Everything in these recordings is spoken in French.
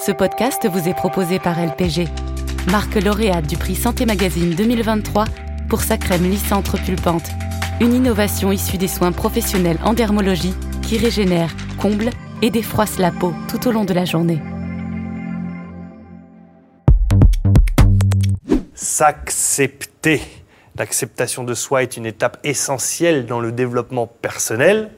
Ce podcast vous est proposé par LPG, marque lauréate du prix Santé Magazine 2023 pour sa crème lysantre pulpante, une innovation issue des soins professionnels en dermologie qui régénère, comble et défroisse la peau tout au long de la journée. S'accepter. L'acceptation de soi est une étape essentielle dans le développement personnel.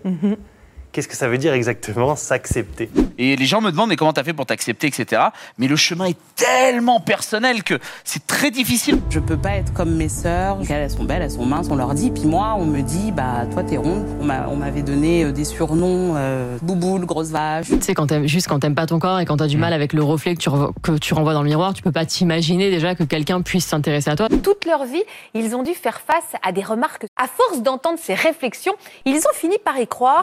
Qu'est-ce que ça veut dire exactement, s'accepter? Et les gens me demandent, mais comment t'as fait pour t'accepter, etc. Mais le chemin est tellement personnel que c'est très difficile. Je peux pas être comme mes sœurs. Elles sont belles, elles sont minces, on leur dit. Puis moi, on me dit, bah toi t'es ronde. On m'a- on m'avait donné euh, des surnoms, euh, bouboule, grosse vache. Tu sais, quand t'aimes, juste quand t'aimes pas ton corps et quand t'as du mal avec le reflet que tu, que tu renvoies dans le miroir, tu peux pas t'imaginer déjà que quelqu'un puisse s'intéresser à toi. Toute leur vie, ils ont dû faire face à des remarques. À force d'entendre ces réflexions, ils ont fini par y croire.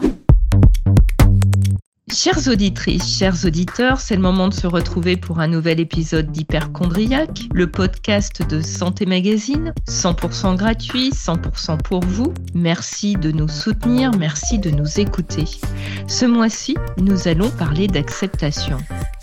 Chères auditrices, chers auditeurs, c'est le moment de se retrouver pour un nouvel épisode d'Hyperchondriac, le podcast de Santé Magazine, 100% gratuit, 100% pour vous. Merci de nous soutenir, merci de nous écouter. Ce mois-ci, nous allons parler d'acceptation.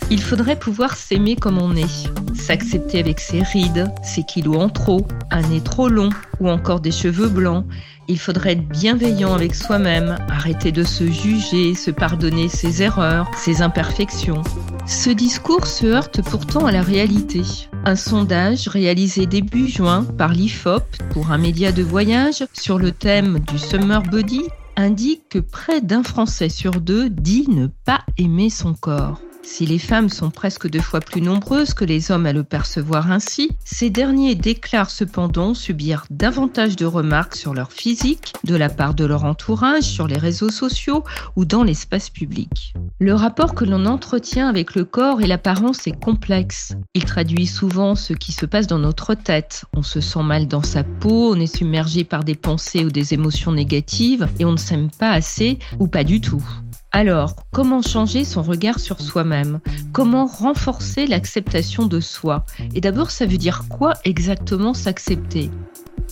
Il faudrait pouvoir s'aimer comme on est, s'accepter avec ses rides, ses kilos en trop, un nez trop long ou encore des cheveux blancs. Il faudrait être bienveillant avec soi-même, arrêter de se juger, se pardonner ses erreurs, ses imperfections. Ce discours se heurte pourtant à la réalité. Un sondage réalisé début juin par l'IFOP pour un média de voyage sur le thème du summer body indique que près d'un Français sur deux dit ne pas aimer son corps. Si les femmes sont presque deux fois plus nombreuses que les hommes à le percevoir ainsi, ces derniers déclarent cependant subir davantage de remarques sur leur physique de la part de leur entourage, sur les réseaux sociaux ou dans l'espace public. Le rapport que l'on entretient avec le corps et l'apparence est complexe. Il traduit souvent ce qui se passe dans notre tête. On se sent mal dans sa peau, on est submergé par des pensées ou des émotions négatives et on ne s'aime pas assez ou pas du tout. Alors, comment changer son regard sur soi-même? Comment renforcer l'acceptation de soi? Et d'abord, ça veut dire quoi exactement s'accepter?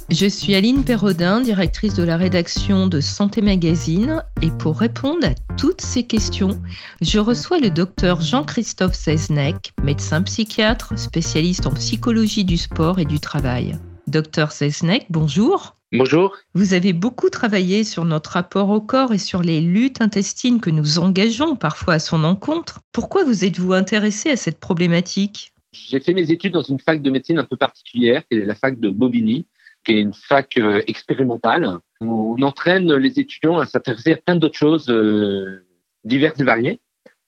Je suis Aline Perrodin, directrice de la rédaction de Santé Magazine, et pour répondre à toutes ces questions, je reçois le docteur Jean-Christophe Seznec, médecin psychiatre, spécialiste en psychologie du sport et du travail. Docteur Seznec, bonjour. Bonjour. Vous avez beaucoup travaillé sur notre rapport au corps et sur les luttes intestines que nous engageons parfois à son encontre. Pourquoi vous êtes-vous intéressé à cette problématique? J'ai fait mes études dans une fac de médecine un peu particulière, qui est la fac de Bobigny, qui est une fac euh, expérimentale. où On entraîne les étudiants à s'intéresser à plein d'autres choses euh, diverses et variées.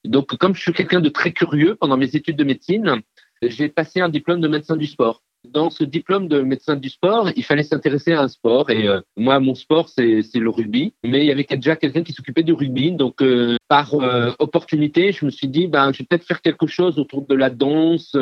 Donc, comme je suis quelqu'un de très curieux pendant mes études de médecine, j'ai passé un diplôme de médecin du sport. Dans ce diplôme de médecin du sport, il fallait s'intéresser à un sport. Et euh, moi, mon sport, c'est le rugby. Mais il y avait déjà quelqu'un qui s'occupait du rugby. Donc, euh, par euh, opportunité, je me suis dit, ben, je vais peut-être faire quelque chose autour de la danse,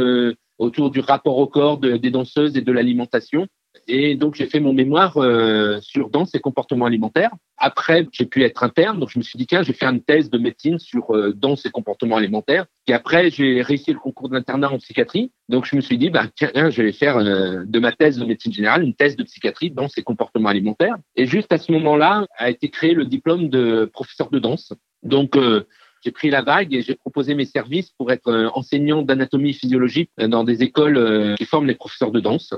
autour du rapport au corps de- des danseuses et de l'alimentation. Et donc, j'ai fait mon mémoire euh, sur danse et comportement alimentaire. Après, j'ai pu être interne, donc je me suis dit, tiens, j'ai fait une thèse de médecine sur euh, danse et comportement alimentaire. Et après, j'ai réussi le concours d'internat en psychiatrie. Donc, je me suis dit, bah, tiens, je vais faire euh, de ma thèse de médecine générale une thèse de psychiatrie, danse et comportement alimentaire. Et juste à ce moment-là, a été créé le diplôme de professeur de danse. Donc, euh, j'ai pris la vague et j'ai proposé mes services pour être enseignant d'anatomie physiologique dans des écoles qui forment les professeurs de danse.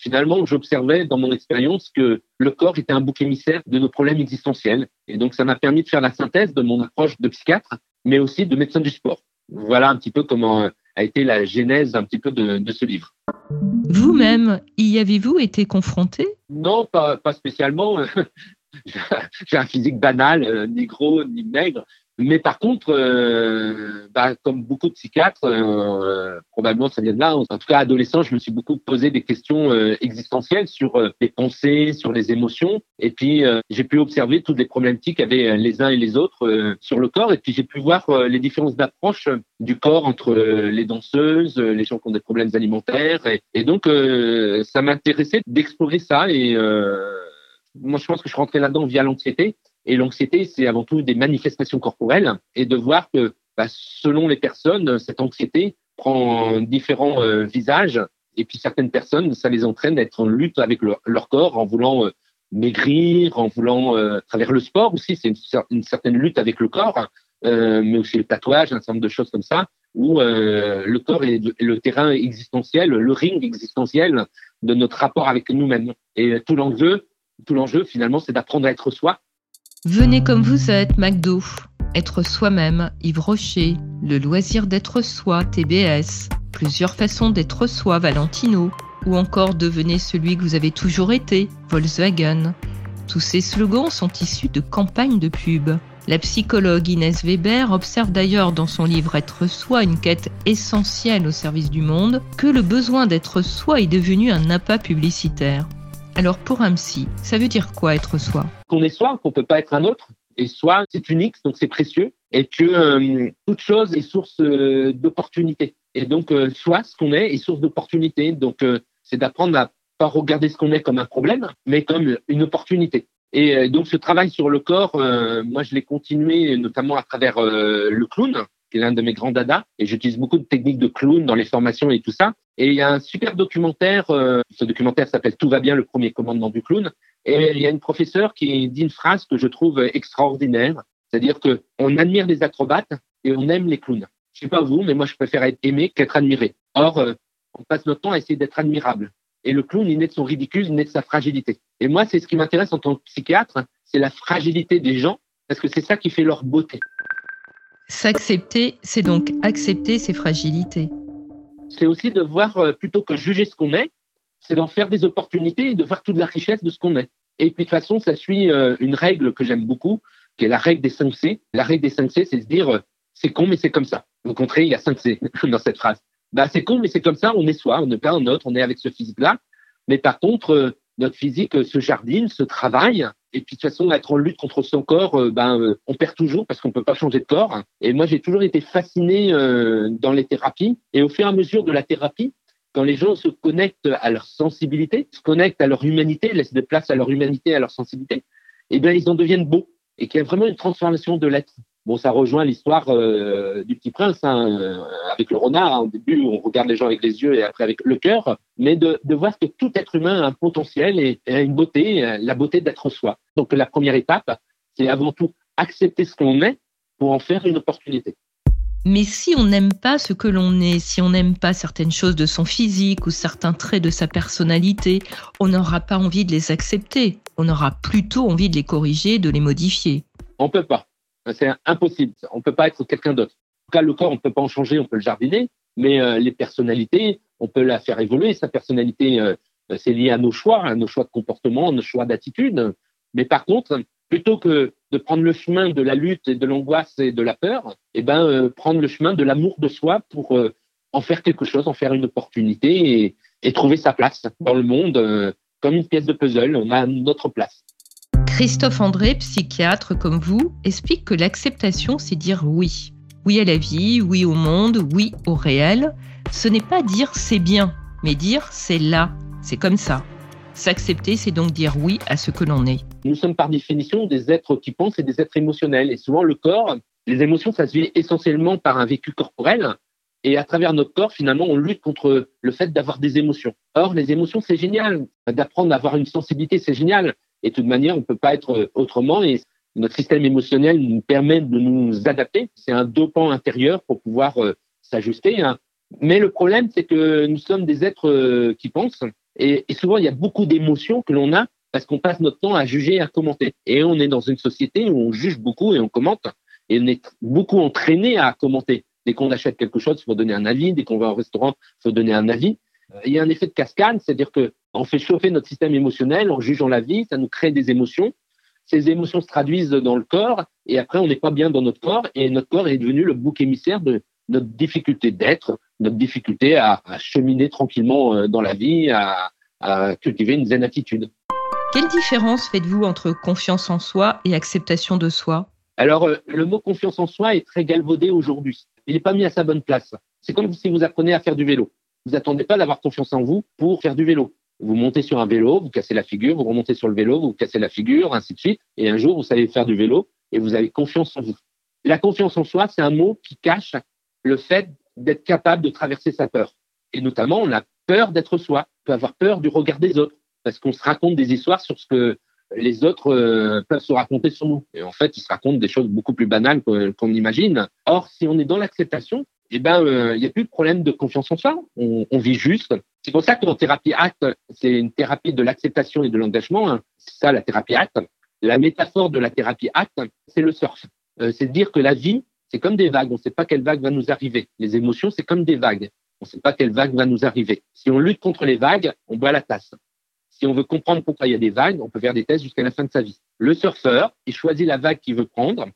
Finalement, j'observais dans mon expérience que le corps était un bouc émissaire de nos problèmes existentiels. Et donc, ça m'a permis de faire la synthèse de mon approche de psychiatre, mais aussi de médecin du sport. Voilà un petit peu comment euh, a été la genèse un petit peu de, de ce livre. Vous-même, y avez-vous été confronté? Non, pas, pas spécialement. J'ai un physique banal, euh, ni gros, ni maigre. Mais par contre, euh, bah, comme beaucoup de psychiatres, euh, probablement ça vient de là. En tout cas, adolescent, je me suis beaucoup posé des questions euh, existentielles sur euh, les pensées, sur les émotions. Et puis, euh, j'ai pu observer toutes les problématiques qu'avaient euh, les uns et les autres euh, sur le corps. Et puis, j'ai pu voir euh, les différences d'approche euh, du corps entre euh, les danseuses, euh, les gens qui ont des problèmes alimentaires. Et, et donc, euh, ça m'intéressait d'explorer ça. Et euh, moi, je pense que je rentré là-dedans via l'anxiété. Et l'anxiété, c'est avant tout des manifestations corporelles et de voir que bah, selon les personnes, cette anxiété prend différents euh, visages. Et puis certaines personnes, ça les entraîne à être en lutte avec leur, corps, en voulant euh, maigrir, en voulant, euh, à travers le sport aussi, c'est une, cer- une certaine lutte avec le corps, euh, mais aussi le tatouage, un certain nombre de choses comme ça. où le corps est le terrain existentiel, le ring existentiel de notre rapport avec nous-mêmes. Et tout l'enjeu, tout l'enjeu finalement, c'est d'apprendre à être soi. Venez comme vous êtes, McDo. Être soi-même, Yves Rocher. Le loisir d'être soi, TBS. Plusieurs façons d'être soi, Valentino. Ou encore devenez celui que vous avez toujours été, Volkswagen. Tous ces slogans sont issus de campagnes de pub. La psychologue Inès Weber observe d'ailleurs dans son livre Être soi une quête essentielle au service du monde, que le besoin d'être soi est devenu un appât publicitaire. Alors pour un psy, ça veut dire quoi être soi? Qu'on est soi, qu'on peut pas être un autre. Et soi, c'est unique, donc c'est précieux. Et que euh, toute chose est source euh, d'opportunité. Et donc, euh, soi, ce qu'on est, est source d'opportunité. Donc, c'est d'apprendre à pas regarder ce qu'on est comme un problème, mais comme une opportunité. Et donc ce travail sur le corps, moi je l'ai continué notamment à travers le clown, qui est l'un de mes grands dadas, et j'utilise beaucoup de techniques de clown dans les formations et tout ça. Et il y a un super documentaire, ce documentaire s'appelle Tout va bien, le premier commandement du clown, et il y a une professeure qui dit une phrase que je trouve extraordinaire, c'est-à-dire que on admire les acrobates et on aime les clowns. Je sais pas vous, mais moi je préfère être aimé qu'être admiré. Or, on passe notre temps à essayer d'être admirable. Et le clown, il naît de son ridicule, il naît de sa fragilité. Et moi, c'est ce qui m'intéresse en tant que psychiatre, c'est la fragilité des gens, parce que c'est ça qui fait leur beauté. S'accepter, c'est donc accepter ses fragilités. C'est aussi de voir, euh, plutôt que juger ce qu'on est, c'est d'en faire des opportunités et de voir toute la richesse de ce qu'on est. Et puis de toute façon, ça suit euh, une règle que j'aime beaucoup, qui est la règle des 5 C. La règle des 5 C, c'est de dire, euh, c'est con, mais c'est comme ça. Au contraire, il y a 5 C dans cette phrase bah, c'est con, mais c'est comme ça, on est soi, on n'est pas un autre, on est avec ce physique-là. Mais par contre, notre physique se jardine, se travaille. Et puis de toute façon, être en lutte contre son corps, euh, ben, on perd toujours parce qu'on peut pas changer de corps. Et moi, j'ai toujours été fasciné dans les thérapies. Et au fur et à mesure de la thérapie, quand les gens se connectent à leur sensibilité, se connectent à leur humanité, laissent de place à leur humanité, à leur sensibilité, eh bien, ils en deviennent beaux. Et qu'il y a vraiment une transformation de l'être. Bon, ça rejoint l'histoire euh, du Petit Prince hein, euh, avec le renard. Au début, on regarde les gens avec les yeux et après avec le cœur, mais de, de voir que tout être humain a un potentiel et, a une beauté, euh, la beauté d'être soi. Donc la première étape, c'est avant tout accepter ce qu'on est pour en faire une opportunité. Mais si on n'aime pas ce que l'on est, si on n'aime pas certaines choses de son physique ou certains traits de sa personnalité, on n'aura pas envie de les accepter. On aura plutôt envie de les corriger, de les modifier. On peut pas. C'est impossible. On ne peut pas être quelqu'un d'autre. En tout cas, le corps, on ne peut pas en changer, on peut le jardiner, mais euh, les personnalités, on peut la faire évoluer. Sa personnalité, euh, c'est lié à nos choix, à nos choix de comportement, à nos choix d'attitude. Mais par contre, plutôt que de prendre le chemin de la lutte et de l'angoisse et de la peur, eh ben, euh, prendre le chemin de l'amour de soi pour en faire quelque chose, en faire une opportunité et trouver sa place dans le monde comme une pièce de puzzle. On a notre place. Christophe André, psychiatre comme vous, explique que l'acceptation, c'est dire oui. Oui à la vie, oui au monde, oui au réel. Ce n'est pas dire c'est bien, mais dire c'est là, c'est comme ça. S'accepter, c'est donc dire oui à ce que l'on est. Nous sommes par définition des êtres qui pensent et des êtres émotionnels. Et souvent, le corps, les émotions, ça se vit essentiellement par un vécu corporel. Et à travers notre corps, finalement, on lutte contre le fait d'avoir des émotions. Or, les émotions, c'est génial. D'apprendre à avoir une sensibilité, c'est génial. Et de toute manière, on ne peut pas être autrement. Et notre système émotionnel nous permet de nous adapter. C'est un dopant intérieur pour pouvoir euh, s'ajuster. Hein. Mais le problème, c'est que nous sommes des êtres euh, qui pensent. Et, souvent, il y a beaucoup d'émotions que l'on a parce qu'on passe notre temps à juger et à commenter. Et on est dans une société où on juge beaucoup et on commente. Et on est beaucoup entraîné à commenter. Dès qu'on achète quelque chose, il faut donner un avis. Dès qu'on va au restaurant, il faut donner un avis. Euh, il y a un effet de cascade, c'est-à-dire que on fait chauffer notre système émotionnel en jugeant la vie, ça nous crée des émotions. Ces émotions se traduisent dans le corps et après on n'est pas bien dans notre corps et notre corps est devenu le bouc émissaire de notre difficulté d'être, notre difficulté à, cheminer tranquillement euh, dans la vie, à, à cultiver une zen attitude. Quelle différence faites-vous entre confiance en soi et acceptation de soi? Alors, euh, le mot confiance en soi est très galvaudé aujourd'hui. Il n'est pas mis à sa bonne place. C'est comme si vous apprenez à faire du vélo. Vous attendez pas d'avoir confiance en vous pour faire du vélo. Vous montez sur un vélo, vous cassez la figure, vous remontez sur le vélo, vous cassez la figure, ainsi de suite. Et un jour, vous savez faire du vélo et vous avez confiance en vous. La confiance en soi, c'est un mot qui cache le fait d'être capable de traverser sa peur. Et notamment, on a peur d'être soi, on peut avoir peur du regard des autres, parce qu'on se raconte des histoires sur ce que les autres euh, peuvent se raconter sur nous. Et en fait, ils se racontent des choses beaucoup plus banales qu'on imagine. Or, si on est dans l'acceptation, eh ben, euh, il n'y a plus de problème de confiance en soi. On, vit juste. C'est pour ça qu'en thérapie acte, c'est une thérapie de l'acceptation et de l'engagement. hein. C'est ça la thérapie acte. La métaphore de la thérapie acte, c'est le surf. Euh, c'est de dire que la vie, c'est comme des vagues. On ne sait pas quelle vague va nous arriver. Les émotions, c'est comme des vagues. On ne sait pas quelle vague va nous arriver. Si on lutte contre les vagues, on boit la tasse. Si on veut comprendre pourquoi il y a des vagues, on peut faire des tests jusqu'à la fin de sa vie. Le surfeur, il choisit la vague qu'il veut prendre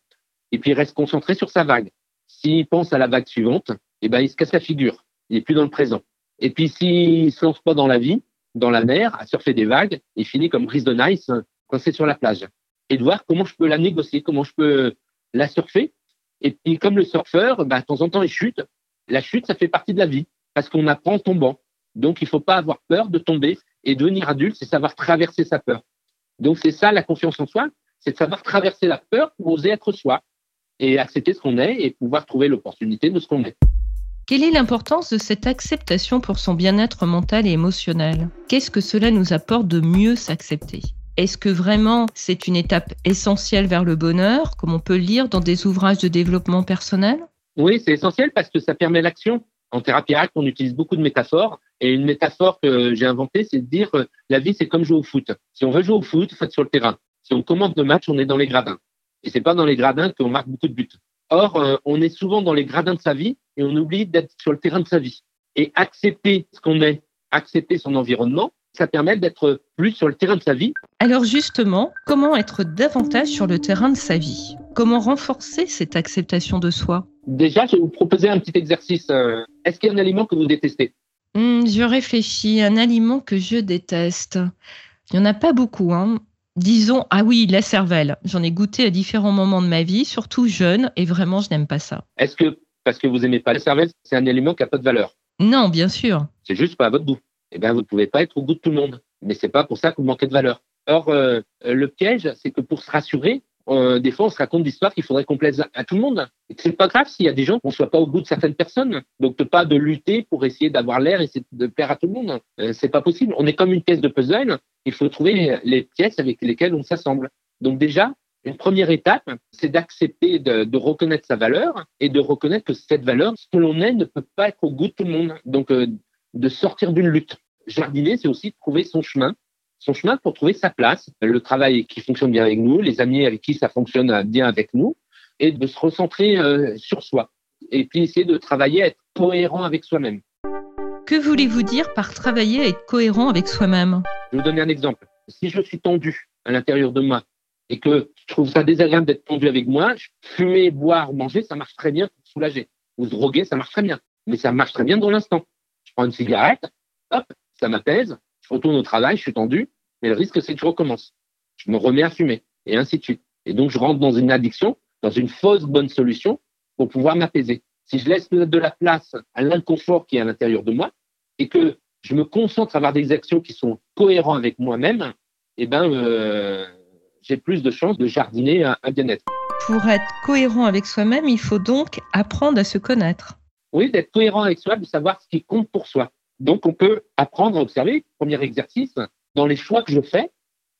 et puis il reste concentré sur sa vague. S'il pense à la vague suivante, eh ben, il se casse la figure. Il n'est plus dans le présent. Et puis s'il se lance pas dans la vie, dans la mer, à surfer des vagues, il finit comme Brice de Nice, coincé sur la plage. Et de voir comment je peux la négocier, comment je peux la surfer. Et puis comme le surfeur, ben, de temps en temps, il chute. La chute, ça fait partie de la vie parce qu'on apprend en tombant. Donc il faut pas avoir peur de tomber et devenir adulte, c'est savoir traverser sa peur. Donc c'est ça la confiance en soi, c'est de savoir traverser la peur pour oser être soi et accepter ce qu'on est et pouvoir trouver l'opportunité de ce qu'on est. Quelle est l'importance de cette acceptation pour son bien-être mental et émotionnel? Qu'est-ce que cela nous apporte de mieux s'accepter? Est-ce que vraiment c'est une étape essentielle vers le bonheur, comme on peut le lire dans des ouvrages de développement personnel? Oui, c'est essentiel parce que ça permet l'action. En thérapie acte, on utilise beaucoup de métaphores. Et une métaphore que j'ai inventée, c'est de dire euh, la vie, c'est comme jouer au foot. Si on veut jouer au foot, il faut être sur le terrain. Si on commande le match, on est dans les gradins. Et c'est pas dans les gradins qu'on marque beaucoup de buts. Or, euh, on est souvent dans les gradins de sa vie et on oublie d'être sur le terrain de sa vie. Et accepter ce qu'on est, accepter son environnement, ça permet d'être plus sur le terrain de sa vie. Alors justement, comment être davantage sur le terrain de sa vie? Comment renforcer cette acceptation de soi? Déjà, je vais vous proposer un petit exercice. Euh, Est-ce qu'il y a un aliment que vous détestez? Hmm, Je réfléchis, un aliment que je déteste. Il n'y en a pas beaucoup, hein. Disons, ah oui, la cervelle. J'en ai goûté à différents moments de ma vie, surtout jeune, et vraiment, je n'aime pas ça. Est-ce que parce que vous aimez pas la cervelle, c'est un aliment qui a pas de valeur? Non, bien sûr. C'est juste pas à votre goût. Eh bien, vous ne pouvez pas être au goût de tout le monde. Mais c'est pas pour ça que vous manquez de valeur. Or, euh, le piège, c'est que pour se rassurer, euh, des fois, on se raconte d'histoires qu'il faudrait qu'on plaise à tout le monde. Et c'est pas grave s'il y a des gens qui ne soient pas au goût de certaines personnes. Donc, pas de lutter pour essayer d'avoir l'air et de plaire à tout le monde. Euh, c'est pas possible. On est comme une pièce de puzzle. Il faut trouver les pièces avec lesquelles on s'assemble. Donc, déjà, une première étape, c'est d'accepter de, de reconnaître sa valeur et de reconnaître que cette valeur, ce que l'on est, ne peut pas être au goût de tout le monde. Donc, euh, de sortir d'une lutte. Jardiner, c'est aussi trouver son chemin son chemin pour trouver sa place, le travail qui fonctionne bien avec nous, les amis avec qui ça fonctionne bien avec nous, et de se recentrer euh, sur soi. Et puis essayer de travailler à être cohérent avec soi-même. Que voulez-vous dire par travailler à être cohérent avec soi-même? Je vais vous donner un exemple. Si je suis tendu à l'intérieur de moi et que je trouve ça désagréable d'être tendu avec moi, fumer, boire, manger, ça marche très bien pour soulager. Ou se droguer, ça marche très bien. Mais ça marche très bien dans l'instant. Je prends une cigarette, hop, ça m'apaise, je retourne au travail, je suis tendu, mais le risque, c'est que je recommence. Je me remets à fumer, et ainsi de suite. Et donc, je rentre dans une addiction, dans une fausse bonne solution pour pouvoir m'apaiser. Si je laisse de la place à l'inconfort qui est à l'intérieur de moi, et que je me concentre à avoir des actions qui sont cohérentes avec moi-même, eh ben, euh, j'ai plus de chances de jardiner un, un bien-être. Pour être cohérent avec soi-même, il faut donc apprendre à se connaître. Oui, d'être cohérent avec soi, de savoir ce qui compte pour soi. Donc, on peut apprendre à observer, premier exercice, dans les choix que je fais,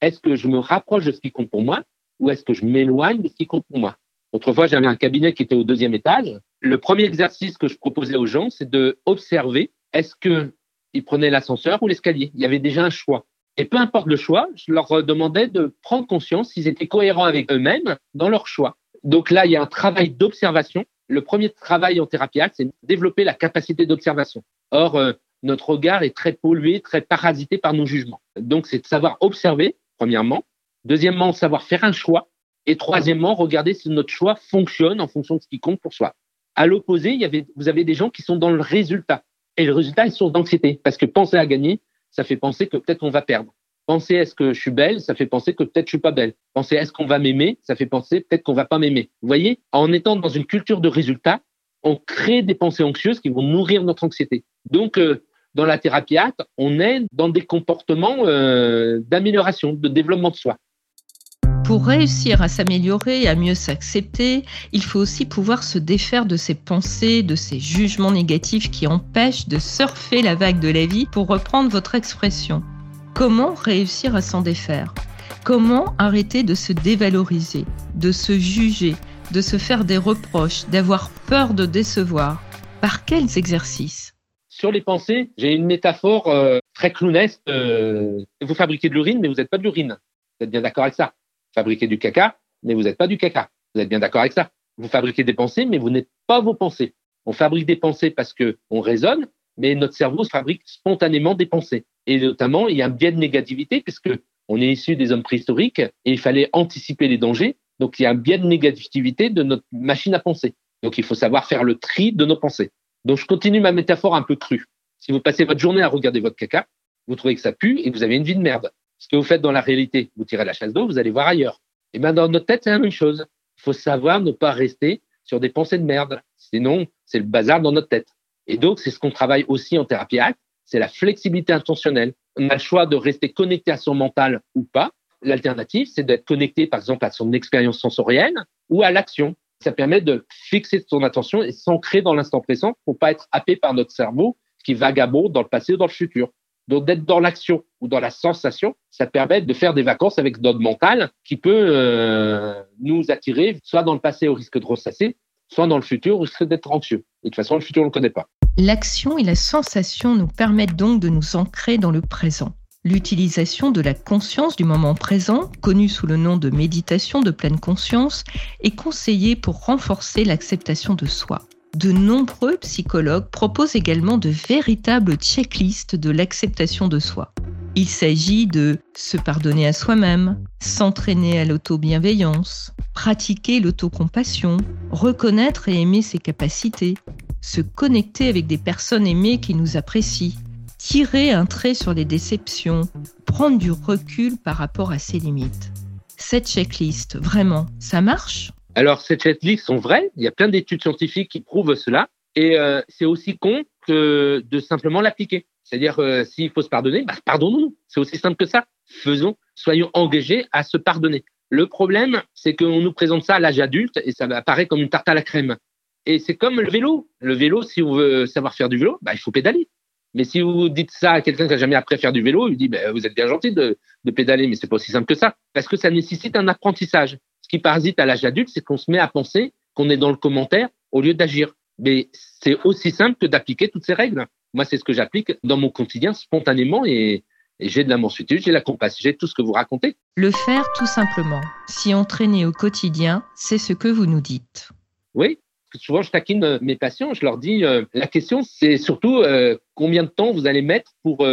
est-ce que je me rapproche de ce qui compte pour moi ou est-ce que je m'éloigne de ce qui compte pour moi? Autrefois, j'avais un cabinet qui était au deuxième étage. Le premier exercice que je proposais aux gens, c'est de observer est-ce qu'ils prenaient l'ascenseur ou l'escalier. Il y avait déjà un choix. Et peu importe le choix, je leur demandais de prendre conscience s'ils étaient cohérents avec eux-mêmes dans leur choix. Donc là, il y a un travail d'observation. Le premier travail en thérapie c'est développer la capacité d'observation. Or, euh, notre regard est très pollué, très parasité par nos jugements. Donc, c'est de savoir observer, premièrement. Deuxièmement, savoir faire un choix. Et troisièmement, regarder si notre choix fonctionne en fonction de ce qui compte pour soi. À l'opposé, vous avez des gens qui sont dans le résultat. Et le résultat est source d'anxiété. Parce que penser à gagner, ça fait penser que peut-être on va perdre. Penser est-ce que je suis belle, ça fait penser que peut-être je suis pas belle. Penser est-ce qu'on va m'aimer, ça fait penser peut-être qu'on va pas m'aimer. Vous voyez, en étant dans une culture de résultat, on crée des pensées anxieuses qui vont nourrir notre anxiété. Donc, euh, dans la thérapie on est dans des comportements euh, d'amélioration, de développement de soi. Pour réussir à s'améliorer à mieux s'accepter, il faut aussi pouvoir se défaire de ses pensées, de ses jugements négatifs qui empêchent de surfer la vague de la vie, pour reprendre votre expression. Comment réussir à s'en défaire? Comment arrêter de se dévaloriser, de se juger, de se faire des reproches, d'avoir peur de décevoir? Par quels exercices? Sur les pensées, j'ai une métaphore euh, très clownesque. euh, vous fabriquez de l'urine, mais vous n'êtes pas de l'urine. Vous êtes bien d'accord avec ça Vous fabriquez du caca, mais vous n'êtes pas du caca. Vous êtes bien d'accord avec ça Vous fabriquez des pensées, mais vous n'êtes pas vos pensées. On fabrique des pensées parce que on raisonne, mais notre cerveau fabrique spontanément des pensées. Et notamment, il y a un biais de négativité puisque on est issu des hommes préhistoriques et il fallait anticiper les dangers. Donc, il y a un biais de négativité de notre machine à penser. Donc, il faut savoir faire le tri de nos pensées. Donc, je continue ma métaphore un peu crue. Si vous passez votre journée à regarder votre caca, vous trouvez que ça pue et vous avez une vie de merde. Ce que vous faites dans la réalité, vous tirez la chasse d'eau, vous allez voir ailleurs. Et ben dans notre tête, c'est la même chose. Il faut savoir ne pas rester sur des pensées de merde. Sinon, c'est le bazar dans notre tête. Et donc, c'est ce qu'on travaille aussi en thérapie acte, c'est la flexibilité intentionnelle. On a le choix de rester connecté à son mental ou pas. L'alternative, c'est d'être connecté, par exemple, à son expérience sensorielle ou à l'action. Ça permet de fixer son attention et s'ancrer dans l'instant présent pour pas être happé par notre cerveau qui vagabonde dans le passé ou dans le futur. Donc, d'être dans l'action ou dans la sensation, ça permet de faire des vacances avec notre mental qui peut euh, nous attirer soit dans le passé au risque de ressasser, soit dans le futur au risque d'être anxieux. Et de toute façon, le futur, on ne le connaît pas. L'action et la sensation nous permettent donc de nous ancrer dans le présent. L'utilisation de la conscience du moment présent, connue sous le nom de méditation de pleine conscience, est conseillée pour renforcer l'acceptation de soi. De nombreux psychologues proposent également de véritables checklists de l'acceptation de soi. Il s'agit de se pardonner à soi-même, s'entraîner à l'auto-bienveillance, pratiquer l'autocompassion, reconnaître et aimer ses capacités, se connecter avec des personnes aimées qui nous apprécient, tirer un trait sur les déceptions, prendre du recul par rapport à ses limites. Cette checklist, vraiment, ça marche? Alors, ces checklists sont vraies. Il y a plein d'études scientifiques qui prouvent cela. Et euh, c'est aussi con que de simplement l'appliquer. C'est-à-dire, euh, s'il faut se pardonner, bah, pardonnons-nous. C'est aussi simple que ça. Faisons, soyons engagés à se pardonner. Le problème, c'est qu'on nous présente ça à l'âge adulte et ça apparaît comme une tarte à la crème. Et c'est comme le vélo. Le vélo, si on veut savoir faire du vélo, bah, il faut pédaler. Mais si vous dites ça à quelqu'un qui n'a jamais appris à faire du vélo, il dit bah, Vous êtes bien gentil de, de pédaler, mais c'est pas aussi simple que ça. Parce que ça nécessite un apprentissage. Ce qui parasite à l'âge adulte, c'est qu'on se met à penser qu'on est dans le commentaire au lieu d'agir. Mais c'est aussi simple que d'appliquer toutes ces règles. Moi, c'est ce que j'applique dans mon quotidien spontanément et, et j'ai de la mansuétude, j'ai de la compassion, j'ai tout ce que vous racontez. Le faire tout simplement, s'y entraîner au quotidien, c'est ce que vous nous dites. Oui, souvent je taquine euh, mes patients, je leur dis euh, la question c'est surtout euh, combien de temps vous allez mettre pour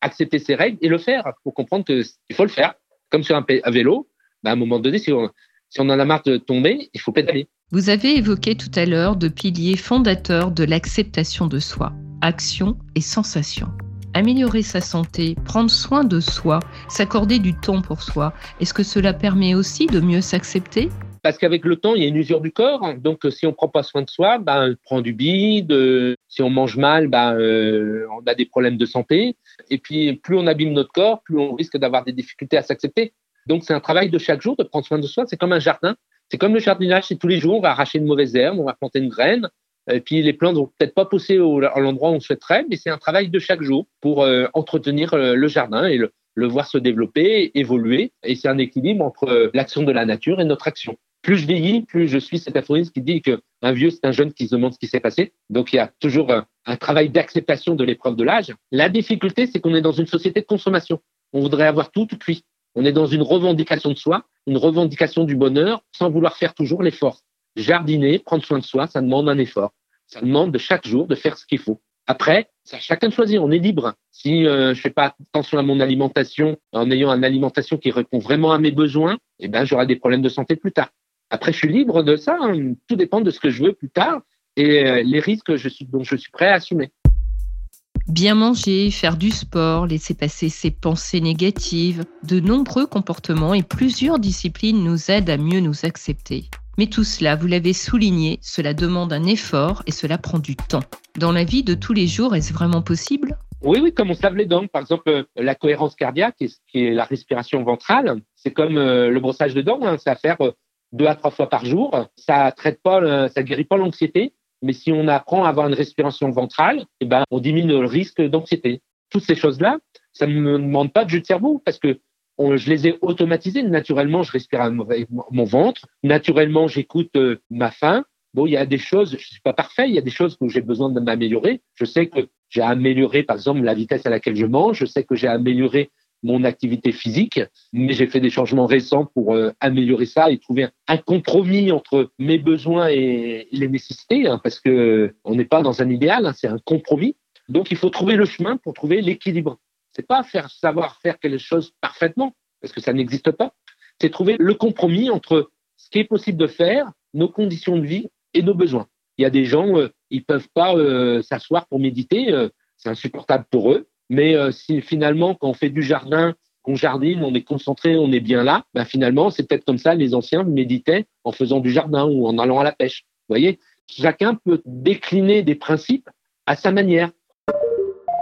accepter ces règles et le faire, pour comprendre qu'il faut le faire. Comme sur un, vélo, bah, à un moment donné, si on, si on en marre de tomber, il faut pédaler. Vous avez évoqué tout à l'heure deux piliers fondateurs de l'acceptation de soi, action et sensation. Améliorer sa santé, prendre soin de soi, s'accorder du temps pour soi, est-ce que cela permet aussi de mieux s'accepter? Parce qu'avec le temps, il y a une usure du corps. Donc, euh, si on prend pas soin de soi, ben, on prend du bide. euh, si on mange mal, ben, euh, on a des problèmes de santé. Et puis, plus on abîme notre corps, plus on risque d'avoir des difficultés à s'accepter. Donc, c'est un travail de chaque jour de prendre soin de soi. C'est comme un jardin. C'est comme le jardinage. C'est tous les jours, on va arracher une mauvaise herbe, on va planter une graine. Et puis, les plantes vont peut-être pas pousser au, à l'endroit où on souhaiterait, mais c'est un travail de chaque jour pour entretenir le jardin et le, le voir se développer, évoluer. Et c'est un équilibre entre l'action de la nature et notre action. Plus je vieillis, plus je suis cet aphorisme qui dit que un vieux, c'est un jeune qui se demande ce qui s'est passé. Donc, il y a toujours un, travail d'acceptation de l'épreuve de l'âge. La difficulté, c'est qu'on est dans une société de consommation. On voudrait avoir tout tout cuit. On est dans une revendication de soi, une revendication du bonheur, sans vouloir faire toujours l'effort. Jardiner, prendre soin de soi, ça demande un effort. Ça demande de chaque jour de faire ce qu'il faut. Après, c'est chacun de choisir. On est libre. Si euh, je fais pas attention à mon alimentation, en ayant une alimentation qui répond vraiment à mes besoins, eh ben j'aurai des problèmes de santé plus tard. Après, je suis libre de ça. hein. Tout dépend de ce que je veux plus tard et euh, les risques que je suis, dont je suis prêt à assumer. Bien manger, faire du sport, laisser passer ses pensées négatives, de nombreux comportements et plusieurs disciplines nous aident à mieux nous accepter. Mais tout cela, vous l'avez souligné, cela demande un effort et cela prend du temps. Dans la vie de tous les jours, est-ce vraiment possible? Oui, oui, comme on se lave les dents. Par exemple, euh, la cohérence cardiaque, qui est- la respiration ventrale, c'est comme euh, le brossage de dents. hein. C'est à faire deux à trois fois par jour. Ça traite pas, ça guérit pas l'anxiété. Mais si on apprend à avoir une respiration ventrale, eh ben, on diminue le risque d'anxiété. Toutes ces choses-là, ça ne me demande pas de jus de cerveau parce que je les ai automatisées. Naturellement, je respire avec mon ventre. Naturellement, j'écoute euh, ma faim. Bon, il y a des choses, je suis pas parfait, il y a des choses où j'ai besoin de m'améliorer. Je sais que j'ai amélioré, par exemple, la vitesse à laquelle je mange. Je sais que j'ai amélioré mon activité physique, mais j'ai fait des changements récents pour euh, améliorer ça et trouver un compromis entre mes besoins et les nécessités, hein, parce que on n'est pas dans un idéal, hein, c'est un compromis. Donc il faut trouver le chemin pour trouver l'équilibre. C'est pas faire savoir faire quelque chose parfaitement, parce que ça n'existe pas. C'est trouver le compromis entre ce qui est possible de faire, nos conditions de vie et nos besoins. Il y a des gens, euh, ils peuvent pas euh, s'asseoir pour méditer, euh, c'est insupportable pour eux. Mais euh, si finalement, quand on fait du jardin, qu'on jardine, on est concentré, on est bien là, ben finalement, c'est peut-être comme ça les anciens méditaient en faisant du jardin ou en allant à la pêche. Vous voyez, chacun peut décliner des principes à sa manière.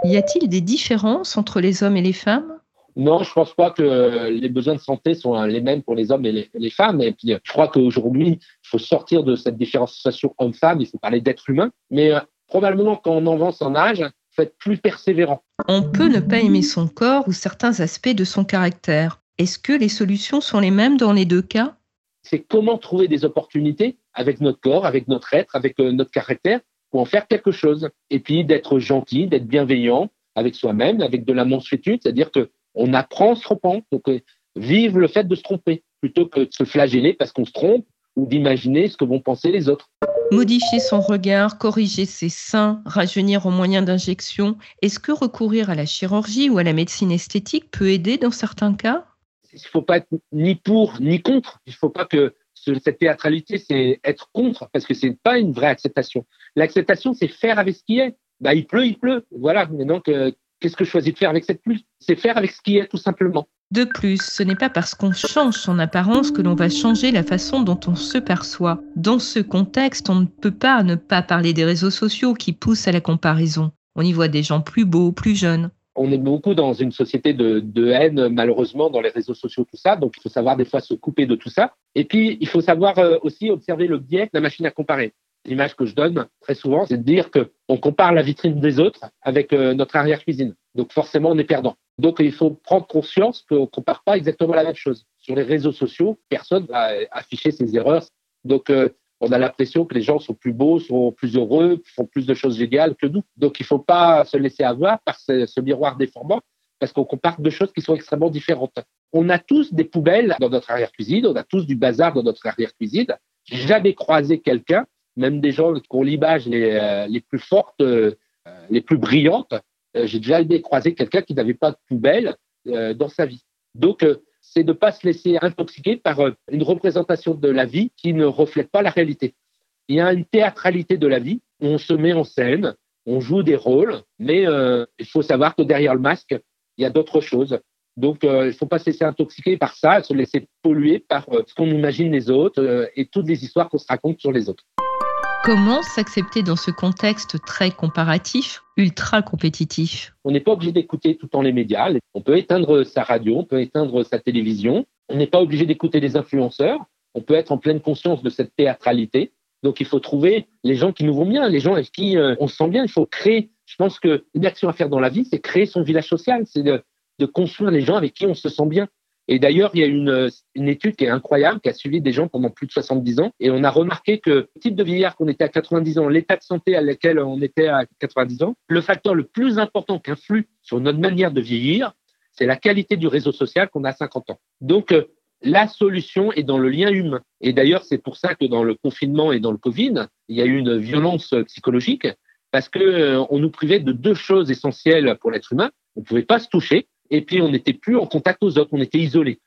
Y a-t-il des différences entre les hommes et les femmes? Non, je pense pas que les besoins de santé sont les mêmes pour les hommes et les, les femmes. Et puis, je crois qu'aujourd'hui, il faut sortir de cette différenciation homme-femme. Il faut parler d'être humain. Mais euh, probablement, quand on avance en âge, faut être plus persévérant. On peut ne pas aimer son corps ou certains aspects de son caractère. Est-ce que les solutions sont les mêmes dans les deux cas? C'est comment trouver des opportunités avec notre corps, avec notre être, avec euh, notre caractère pour en faire quelque chose. Et puis d'être gentil, d'être bienveillant avec soi-même, avec de la mansuétude, c'est-à-dire que on apprend en se trompant. Donc, euh, vive le fait de se tromper plutôt que de se flageller parce qu'on se trompe ou d'imaginer ce que vont penser les autres. Modifier son regard, corriger ses seins, rajeunir au moyen d'injections, est-ce que recourir à la chirurgie ou à la médecine esthétique peut aider dans certains cas? Il ne faut pas être ni pour ni contre. Il ne faut pas que ce- cette théâtralité, c'est être contre parce que c'est pas une vraie acceptation. L'acceptation, c'est faire avec ce qui est. Bah, il pleut, il pleut. Voilà. Mais donc, qu'est-ce que je choisis de faire avec cette pluie? C'est faire avec ce qui est, tout simplement. De plus, ce n'est pas parce qu'on change son apparence que l'on va changer la façon dont on se perçoit. Dans ce contexte, on ne peut pas ne pas parler des réseaux sociaux qui poussent à la comparaison. On y voit des gens plus beaux, plus jeunes. on est beaucoup dans une société de, haine, malheureusement, dans les réseaux sociaux, tout ça. Donc, il faut savoir des fois se couper de tout ça. Et puis, il faut savoir euh, aussi observer le biais de la machine à comparer. L'image que je donne très souvent, c'est de dire que on compare la vitrine des autres avec euh, notre arrière-cuisine. Donc, forcément, on est perdant. Donc, il faut prendre conscience qu'on ne compare pas exactement la même chose. Sur les réseaux sociaux, personne va euh, afficher ses erreurs. Donc, euh, on a l'impression que les gens sont plus beaux, sont plus heureux, font plus de choses légales que nous. Donc, il ne faut pas se laisser avoir par ce, miroir déformant parce qu'on compare deux choses qui sont extrêmement différentes. On a tous des poubelles dans notre arrière-cuisine, on a tous du bazar dans notre arrière-cuisine. Jamais croisé quelqu'un, même des gens qui ont l'image les, euh, les plus fortes, les plus brillantes, j'ai jamais croisé quelqu'un qui n'avait pas de poubelle euh, dans sa vie. Donc, euh, c'est de ne pas se laisser intoxiquer par euh, une représentation de la vie qui ne reflète pas la réalité. Il y a une théâtralité de la vie, on se met en scène, on joue des rôles, mais euh, il faut savoir que derrière le masque, il y a d'autres choses. Donc, euh, il ne faut pas se laisser intoxiquer par ça, se laisser polluer par euh, ce qu'on imagine les autres euh, et toutes les histoires qu'on se raconte sur les autres. Comment s'accepter dans ce contexte très comparatif, ultra compétitif? On n'est pas obligé d'écouter tout le temps les médias. On peut éteindre sa radio, on peut éteindre sa télévision. On n'est pas obligé d'écouter les influenceurs. On peut être en pleine conscience de cette théâtralité. Donc, il faut trouver les gens qui nous vont bien, les gens avec qui euh, on se sent bien. Il faut créer. Je pense qu'une action à faire dans la vie, c'est créer son village social. C'est de, de construire les gens avec qui on se sent bien. Et d'ailleurs, il y a une, étude qui est incroyable, qui a suivi des gens pendant plus de 70 ans. Et on a remarqué que le type de vieillard qu'on était à 90 ans, l'état de santé à laquelle on était à 90 ans, le facteur le plus important qui influe sur notre manière de vieillir, c'est la qualité du réseau social qu'on a à 50 ans. Donc, euh, la solution est dans le lien humain. Et d'ailleurs, c'est pour ça que dans le confinement et dans le Covid, il y a eu une violence psychologique parce que euh, on nous privait de deux choses essentielles pour l'être humain. On pouvait pas se toucher et puis on n'était plus en contact aux autres, on était isolés.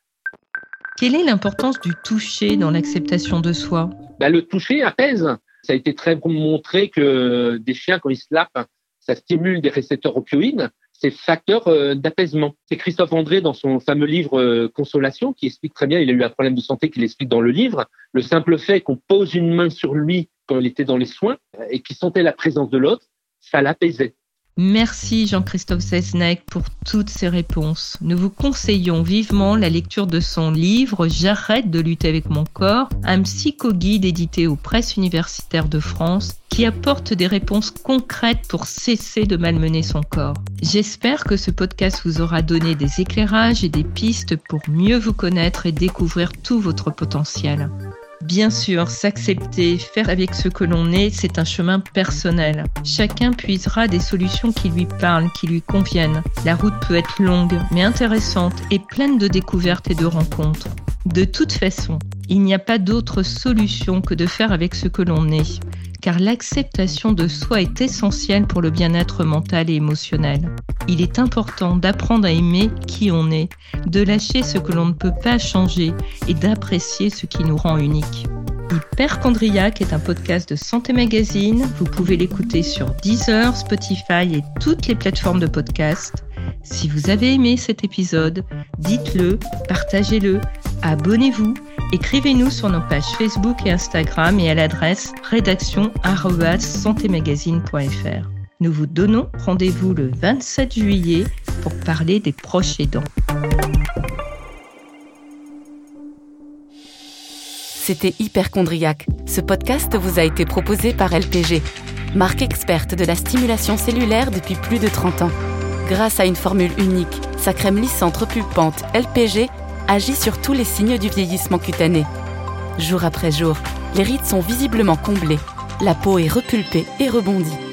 Quelle est l'importance du toucher dans l'acceptation de soi? Bah, le toucher apaise. Ça a été très montré que des chiens, quand ils se lapent, ça stimule des récepteurs opioïdes. C'est facteur euh, d'apaisement. C'est Christophe André dans son fameux livre euh, Consolation qui explique très bien, il a eu un problème de santé qu'il explique dans le livre, le simple fait qu'on pose une main sur lui quand il était dans les soins euh, et qu'il sentait la présence de l'autre, ça l'apaisait. Merci Jean-Christophe Sesnec pour toutes ces réponses. Nous vous conseillons vivement la lecture de son livre J'arrête de lutter avec mon corps, un psychoguide édité aux presses universitaires de France qui apporte des réponses concrètes pour cesser de malmener son corps. J'espère que ce podcast vous aura donné des éclairages et des pistes pour mieux vous connaître et découvrir tout votre potentiel. Bien sûr, s'accepter, faire avec ce que l'on est, c'est un chemin personnel. Chacun puisera des solutions qui lui parlent, qui lui conviennent. La route peut être longue, mais intéressante et pleine de découvertes et de rencontres. De toute façon, il n'y a pas d'autre solution que de faire avec ce que l'on est car l'acceptation de soi est essentielle pour le bien-être mental et émotionnel. Il est important d'apprendre à aimer qui on est, de lâcher ce que l'on ne peut pas changer et d'apprécier ce qui nous rend unique. Hyperchondriac est un podcast de Santé Magazine. Vous pouvez l'écouter sur Deezer, Spotify et toutes les plateformes de podcast. Si vous avez aimé cet épisode, dites-le, partagez-le, abonnez-vous Écrivez-nous sur nos pages Facebook et Instagram et à l'adresse rédaction@santémagazine.fr. Nous vous donnons rendez-vous le 27 juillet pour parler des proches aidants. C'était Hyperchondriac. Ce podcast vous a été proposé par LPG, marque experte de la stimulation cellulaire depuis plus de 30 ans. Grâce à une formule unique, sa crème lissante repulpante LPG agit sur tous les signes du vieillissement cutané. Jour après jour, les rides sont visiblement comblées, la peau est repulpée et rebondie.